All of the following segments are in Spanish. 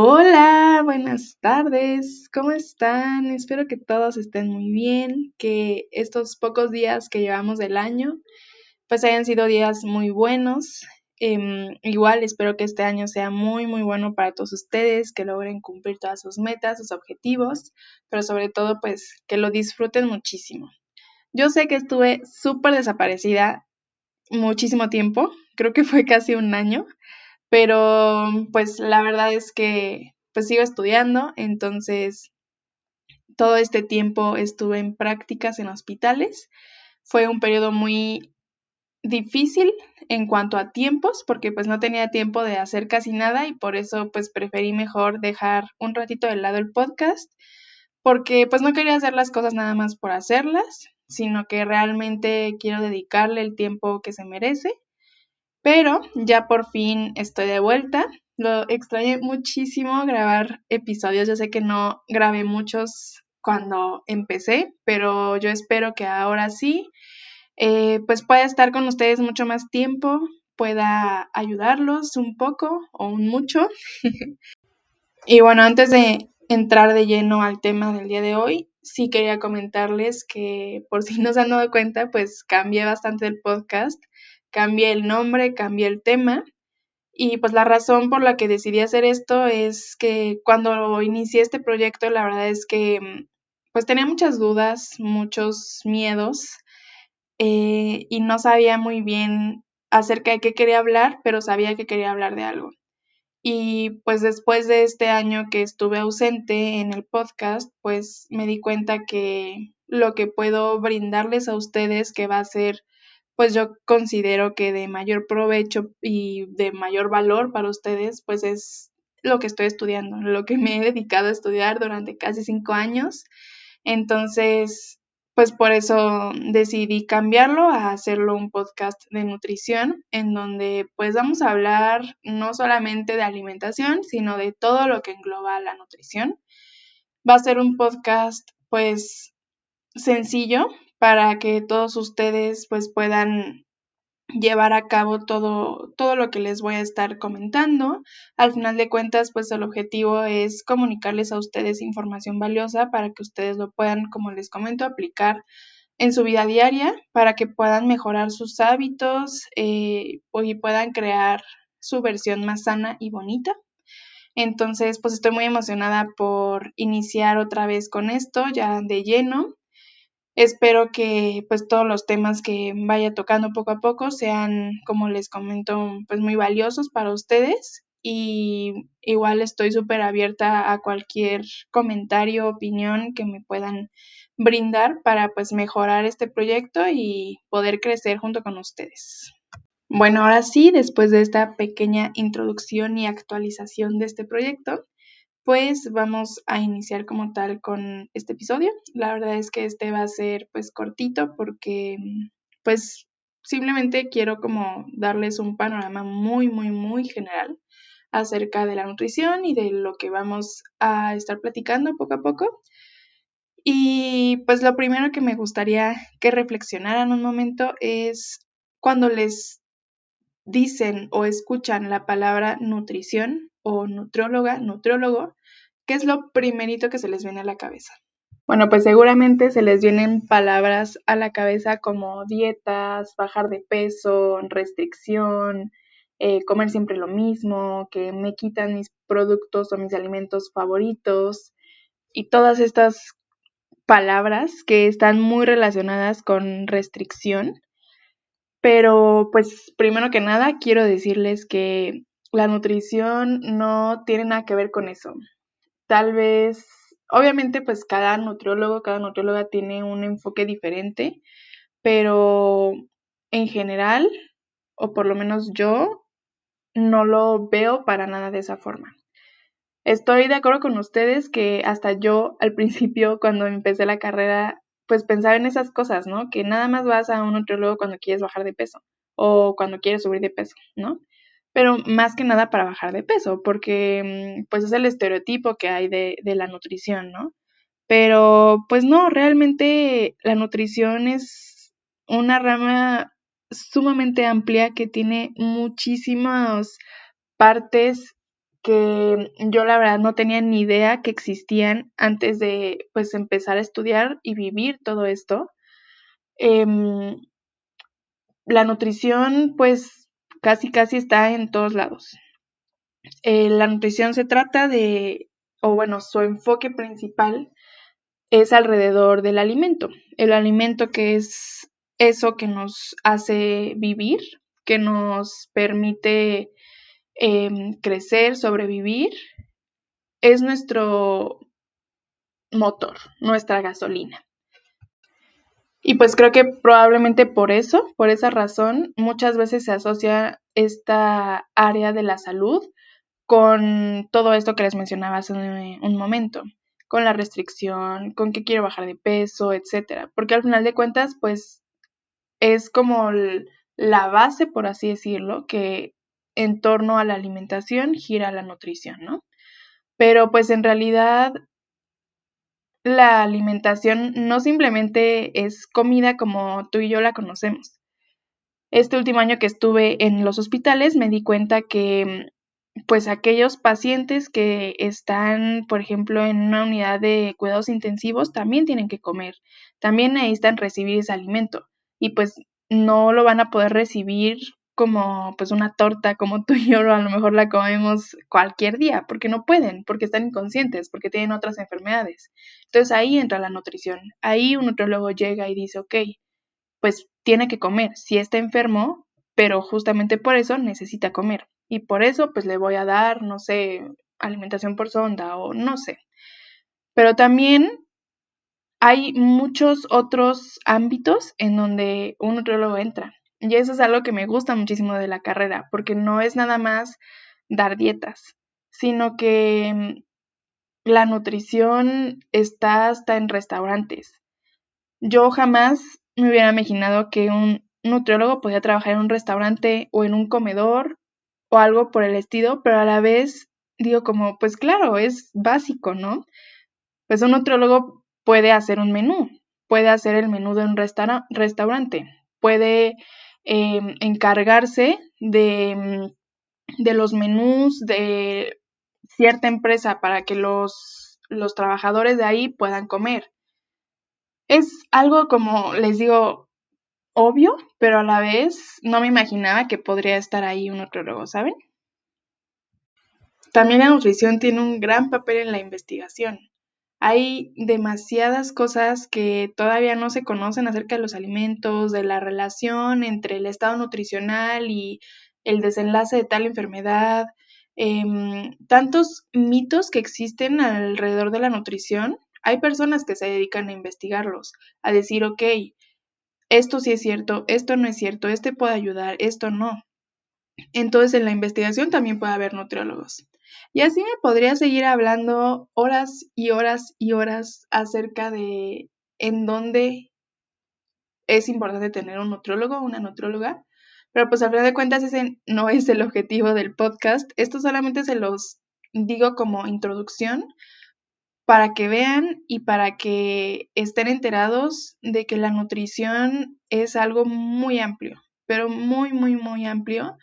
Hola, buenas tardes, ¿cómo están? Espero que todos estén muy bien, que estos pocos días que llevamos del año pues hayan sido días muy buenos. Em, igual espero que este año sea muy muy bueno para todos ustedes, que logren cumplir todas sus metas, sus objetivos, pero sobre todo pues que lo disfruten muchísimo. Yo sé que estuve súper desaparecida muchísimo tiempo, creo que fue casi un año, pero pues la verdad es que pues sigo estudiando, entonces todo este tiempo estuve en prácticas en hospitales. Fue un periodo muy difícil en cuanto a tiempos, porque pues no tenía tiempo de hacer casi nada y por eso pues preferí mejor dejar un ratito de lado el podcast, porque pues no quería hacer las cosas nada más por hacerlas, sino que realmente quiero dedicarle el tiempo que se merece. Pero ya por fin estoy de vuelta. Lo extrañé muchísimo grabar episodios. Yo sé que no grabé muchos cuando empecé, pero yo espero que ahora sí, eh, pues pueda estar con ustedes mucho más tiempo, pueda ayudarlos un poco o un mucho. y bueno, antes de entrar de lleno al tema del día de hoy, sí quería comentarles que por si no se han dado cuenta, pues cambié bastante el podcast, cambié el nombre, cambié el tema. Y pues la razón por la que decidí hacer esto es que cuando inicié este proyecto, la verdad es que pues tenía muchas dudas, muchos miedos eh, y no sabía muy bien acerca de qué quería hablar, pero sabía que quería hablar de algo. Y pues después de este año que estuve ausente en el podcast, pues me di cuenta que lo que puedo brindarles a ustedes, que va a ser, pues yo considero que de mayor provecho y de mayor valor para ustedes, pues es lo que estoy estudiando, lo que me he dedicado a estudiar durante casi cinco años. Entonces, pues por eso decidí cambiarlo a hacerlo un podcast de nutrición en donde pues vamos a hablar no solamente de alimentación, sino de todo lo que engloba la nutrición. Va a ser un podcast pues sencillo para que todos ustedes pues puedan llevar a cabo todo, todo lo que les voy a estar comentando. Al final de cuentas, pues el objetivo es comunicarles a ustedes información valiosa para que ustedes lo puedan, como les comento, aplicar en su vida diaria para que puedan mejorar sus hábitos eh, y puedan crear su versión más sana y bonita. Entonces, pues estoy muy emocionada por iniciar otra vez con esto ya de lleno. Espero que pues todos los temas que vaya tocando poco a poco sean, como les comento, pues muy valiosos para ustedes y igual estoy súper abierta a cualquier comentario, opinión que me puedan brindar para pues mejorar este proyecto y poder crecer junto con ustedes. Bueno, ahora sí, después de esta pequeña introducción y actualización de este proyecto, pues vamos a iniciar como tal con este episodio. La verdad es que este va a ser pues cortito porque pues simplemente quiero como darles un panorama muy, muy, muy general acerca de la nutrición y de lo que vamos a estar platicando poco a poco. Y pues lo primero que me gustaría que reflexionaran un momento es cuando les dicen o escuchan la palabra nutrición o nutrióloga, nutriólogo, ¿qué es lo primerito que se les viene a la cabeza? Bueno, pues seguramente se les vienen palabras a la cabeza como dietas, bajar de peso, restricción, eh, comer siempre lo mismo, que me quitan mis productos o mis alimentos favoritos y todas estas palabras que están muy relacionadas con restricción. Pero pues primero que nada quiero decirles que la nutrición no tiene nada que ver con eso tal vez, obviamente pues cada nutriólogo, cada nutrióloga tiene un enfoque diferente, pero en general, o por lo menos yo, no lo veo para nada de esa forma. Estoy de acuerdo con ustedes que hasta yo al principio, cuando empecé la carrera, pues pensaba en esas cosas, ¿no? Que nada más vas a un nutriólogo cuando quieres bajar de peso o cuando quieres subir de peso, ¿no? Pero más que nada para bajar de peso, porque mm, pues es el estereotipo que hay de, de la nutrición, ¿no? Pero pues no, realmente la nutrición es una rama sumamente amplia que tiene muchísimas partes que yo la verdad no tenía ni idea que existían antes de pues empezar a estudiar y vivir todo esto. Em, la nutrición pues casi casi está en todos lados. Eh, la nutrición se trata de, o bueno, su enfoque principal es alrededor del alimento. El alimento que es eso que nos hace vivir, que nos permite em, crecer, sobrevivir, es nuestro motor, nuestra gasolina. Y pues creo que probablemente por eso, por esa razón, muchas veces se asocia esta área de la salud con todo esto que les mencionaba hace un momento, con la restricción, con que quiero bajar de peso, etcétera, porque al final de cuentas, pues es como la base, por así decirlo, que en torno a la alimentación gira la nutrición, ¿no? Pero pues en realidad la alimentación no simplemente es comida como tú y yo la conocemos. Este último año que estuve en los hospitales me di cuenta que pues aquellos pacientes que están, por ejemplo, en una unidad de cuidados intensivos también tienen que comer, también necesitan recibir ese alimento y pues no lo van a poder recibir como pues una torta como tú y yo a lo mejor la comemos cualquier día, porque no pueden, porque están inconscientes, porque tienen otras enfermedades. Entonces ahí entra la nutrición. Ahí un nutriólogo llega y dice, ok, pues tiene que comer. Si está enfermo, pero justamente por eso necesita comer. Y por eso pues le voy a dar, no sé, alimentación por sonda o no sé. Pero también hay muchos otros ámbitos en donde un nutriólogo entra. Y eso es algo que me gusta muchísimo de la carrera, porque no es nada más dar dietas, sino que mm, la nutrición está hasta en restaurantes. Yo jamás me hubiera imaginado que un nutriólogo podía trabajar en un restaurante o en un comedor o algo por el estilo, pero a la vez digo como, pues claro, es básico, ¿no? Pues un nutriólogo puede hacer un menú, puede hacer el menú de un restaurante, puede em, encargarse de, mm, de, los menús de cierta empresa para que los, los trabajadores de ahí puedan comer. Es algo como, les digo, obvio, pero a la vez no me imaginaba que podría estar ahí un nutriólogo, ¿saben? También la nutrición tiene un gran papel en la investigación. Hay demasiadas cosas que todavía no se conocen acerca de los alimentos, de la relación entre el estado nutricional y el desenlace de tal enfermedad, em, tantos mitos que existen alrededor de la nutrición. Hay personas que se dedican a investigarlos, a decir, ok, esto sí es cierto, esto no es cierto, este puede ayudar, esto no. Entonces en la investigación también puede haber nutriólogos. Y así me podría seguir hablando horas y horas y horas acerca de en dónde es importante tener un nutriólogo o una nutrióloga. Pero pues a fin de cuentas ese no es el objetivo del podcast. Esto solamente se los digo como introducción para que vean y para que estén enterados de que la nutrición es algo muy amplio, pero muy, muy, muy amplio,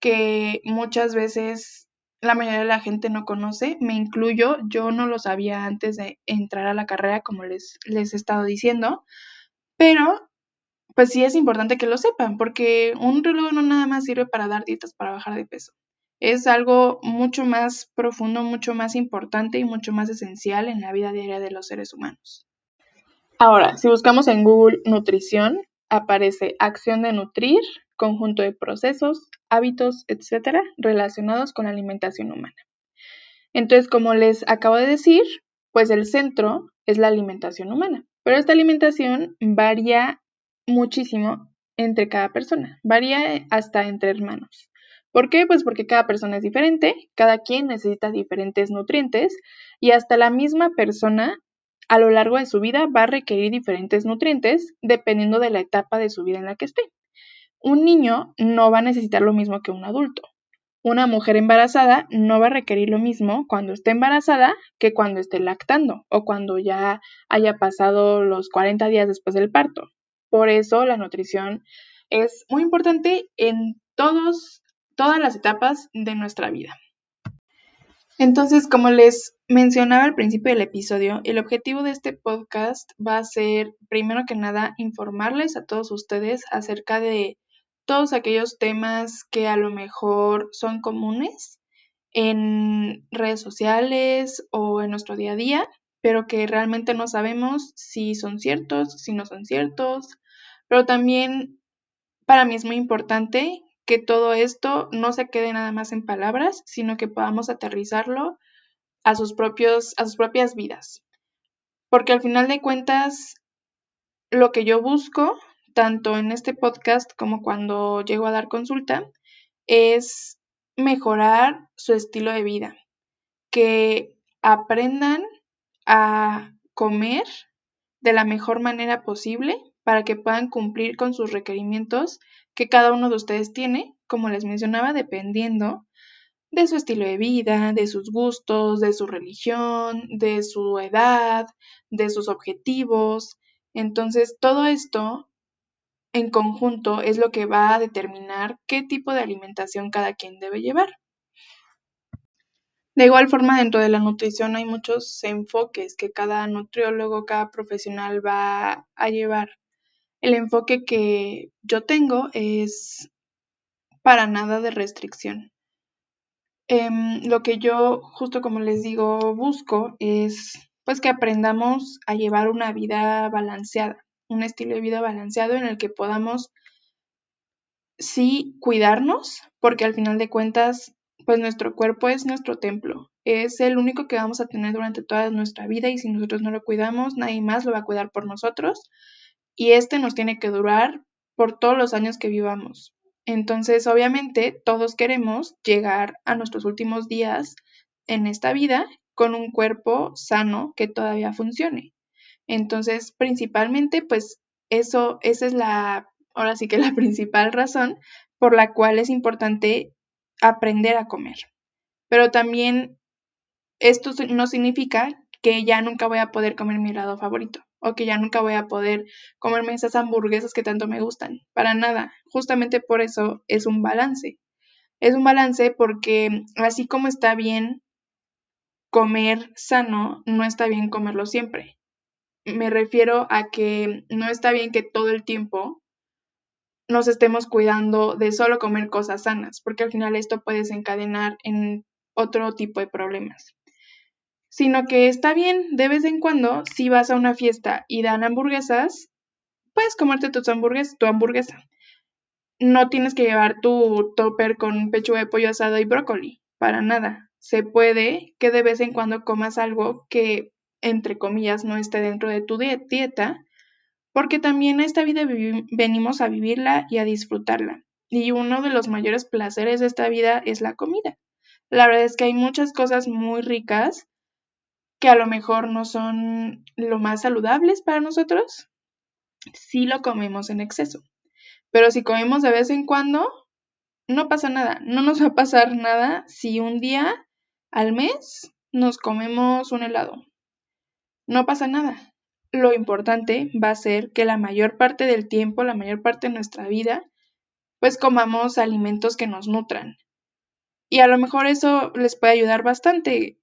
que muchas veces la mayoría de la gente no conoce, me incluyo, yo no lo sabía antes de entrar a la carrera, como les, les he estado diciendo, pero pues sí es importante que lo sepan, porque un reloj no nada más sirve para dar dietas para bajar de peso es algo mucho más profundo, mucho más importante y mucho más esencial en la vida diaria de los seres humanos. Ahora, si buscamos en Google nutrición, aparece acción de nutrir, conjunto de procesos, hábitos, etcétera, relacionados con la alimentación humana. Entonces, como les acabo de decir, pues el centro es la alimentación humana, pero esta alimentación varía muchísimo entre cada persona, varía hasta entre hermanos. ¿Por qué? Pues porque cada persona es diferente, cada quien necesita diferentes nutrientes y hasta la misma persona a lo largo de su vida va a requerir diferentes nutrientes dependiendo de la etapa de su vida en la que esté. Un niño no va a necesitar lo mismo que un adulto. Una mujer embarazada no va a requerir lo mismo cuando esté embarazada que cuando esté lactando o cuando ya haya pasado los 40 días después del parto. Por eso la nutrición es muy importante en todos todas las etapas de nuestra vida. Entonces, como les mencionaba al principio del episodio, el objetivo de este podcast va a ser, primero que nada, informarles a todos ustedes acerca de todos aquellos temas que a lo mejor son comunes en redes sociales o en nuestro día a día, pero que realmente no sabemos si son ciertos, si no son ciertos. Pero también para mí es muy importante que todo esto no se quede nada más en palabras, sino que podamos aterrizarlo a sus, propios, a sus propias vidas. Porque al final de cuentas, lo que yo busco, tanto en este podcast como cuando llego a dar consulta, es mejorar su estilo de vida, que aprendan a comer de la mejor manera posible para que puedan cumplir con sus requerimientos que cada uno de ustedes tiene, como les mencionaba, dependiendo de su estilo de vida, de sus gustos, de su religión, de su edad, de sus objetivos. Entonces, todo esto en conjunto es lo que va a determinar qué tipo de alimentación cada quien debe llevar. De igual forma, dentro de la nutrición hay muchos enfoques que cada nutriólogo, cada profesional va a llevar. El enfoque que yo tengo es para nada de restricción. Em, lo que yo, justo como les digo, busco es pues que aprendamos a llevar una vida balanceada, un estilo de vida balanceado en el que podamos sí cuidarnos, porque al final de cuentas, pues nuestro cuerpo es nuestro templo, es el único que vamos a tener durante toda nuestra vida y si nosotros no lo cuidamos, nadie más lo va a cuidar por nosotros y este nos tiene que durar por todos los años que vivamos. Entonces, obviamente, todos queremos llegar a nuestros últimos días en esta vida con un cuerpo sano que todavía funcione. Entonces, principalmente, pues eso, esa es la, ahora sí que la principal razón por la cual es importante aprender a comer. Pero también esto no significa que ya nunca voy a poder comer mi helado favorito o que ya nunca voy a poder comerme esas hamburguesas que tanto me gustan. Para nada. Justamente por eso es un balance. Es un balance porque así como está bien comer sano, no está bien comerlo siempre. Me refiero a que no está bien que todo el tiempo nos estemos cuidando de solo comer cosas sanas, porque al final esto puede desencadenar en otro tipo de problemas sino que está bien de vez en cuando, si vas a una fiesta y dan hamburguesas, puedes comerte tus hamburguesas, tu hamburguesa. No tienes que llevar tu topper con pechuga de pollo asado y brócoli, para nada. Se puede que de vez en cuando comas algo que, entre comillas, no esté dentro de tu dieta, porque también esta vida venimos a vivirla y a disfrutarla. Y uno de los mayores placeres de esta vida es la comida. La verdad es que hay muchas cosas muy ricas que a lo mejor no son lo más saludables para nosotros, si lo comemos en exceso. Pero si comemos de vez en cuando, no pasa nada. No nos va a pasar nada si un día al mes nos comemos un helado. No pasa nada. Lo importante va a ser que la mayor parte del tiempo, la mayor parte de nuestra vida, pues comamos alimentos que nos nutran. Y a lo mejor eso les puede ayudar bastante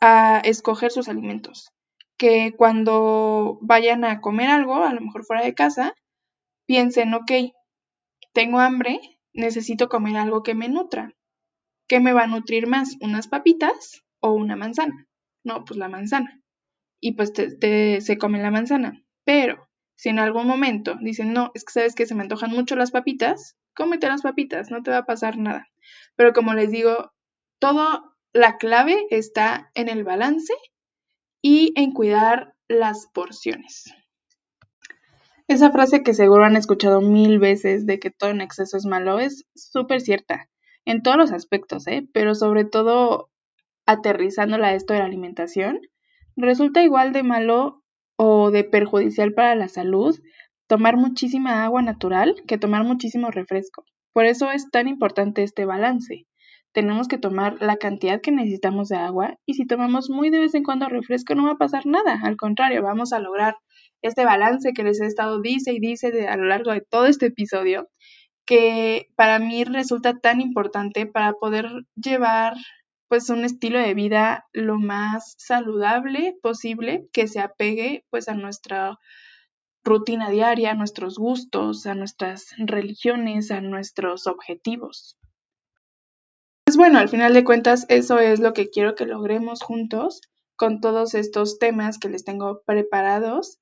a escoger sus alimentos. Que cuando vayan a comer algo, a lo mejor fuera de casa, piensen, ok, tengo hambre, necesito comer algo que me nutra. ¿Qué me va a nutrir más? ¿Unas papitas o una manzana? No, pues la manzana. Y pues te, se come la manzana. Pero si en algún momento dicen, no, es que sabes que se me antojan mucho las papitas, cómete las papitas, no te va a pasar nada. Pero como les digo, todo la clave está en el balance y en cuidar las porciones. Esa frase que seguro han escuchado mil veces de que todo en exceso es malo es súper cierta en todos los aspectos, ¿eh? pero sobre todo aterrizándola a esto de la alimentación, resulta igual de malo o de perjudicial para la salud tomar muchísima agua natural que tomar muchísimo refresco. Por eso es tan importante este balance tenemos que tomar la cantidad que necesitamos de agua y si tomamos muy de vez en cuando refresco no va a pasar nada, al contrario, vamos a lograr este balance que les he estado dice y dice a lo largo de todo este episodio, que para mí resulta tan importante para poder llevar pues un estilo de vida lo más saludable posible que se apegue pues a nuestra rutina diaria, a nuestros gustos, a nuestras religiones, a nuestros objetivos. Pues bueno, al final de cuentas eso es lo que quiero que logremos juntos con todos estos temas que les tengo preparados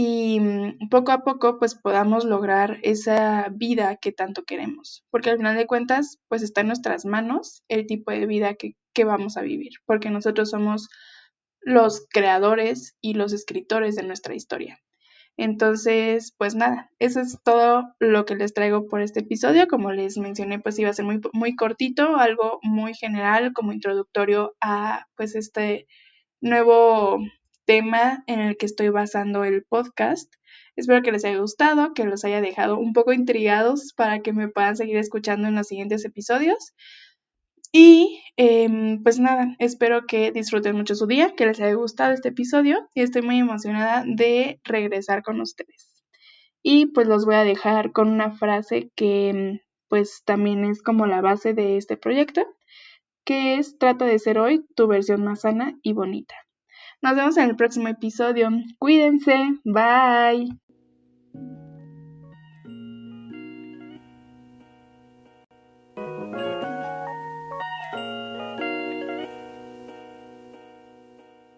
y mm, poco a poco pues podamos lograr esa vida que tanto queremos, porque al final de cuentas pues está en nuestras manos el tipo de vida que, que vamos a vivir, porque nosotros somos los creadores y los escritores de nuestra historia. Entonces, pues nada, eso es todo lo que les traigo por este episodio. Como les mencioné, pues iba a ser muy, muy cortito, algo muy general como introductorio a pues este nuevo tema en el que estoy basando el podcast. Espero que les haya gustado, que los haya dejado un poco intrigados para que me puedan seguir escuchando en los siguientes episodios. Y em, pues nada, espero que disfruten mucho su día, que les haya gustado este episodio y estoy muy emocionada de regresar con ustedes. Y pues los voy a dejar con una frase que pues también es como la base de este proyecto, que es trata de ser hoy tu versión más sana y bonita. Nos vemos en el próximo episodio. Cuídense. Bye.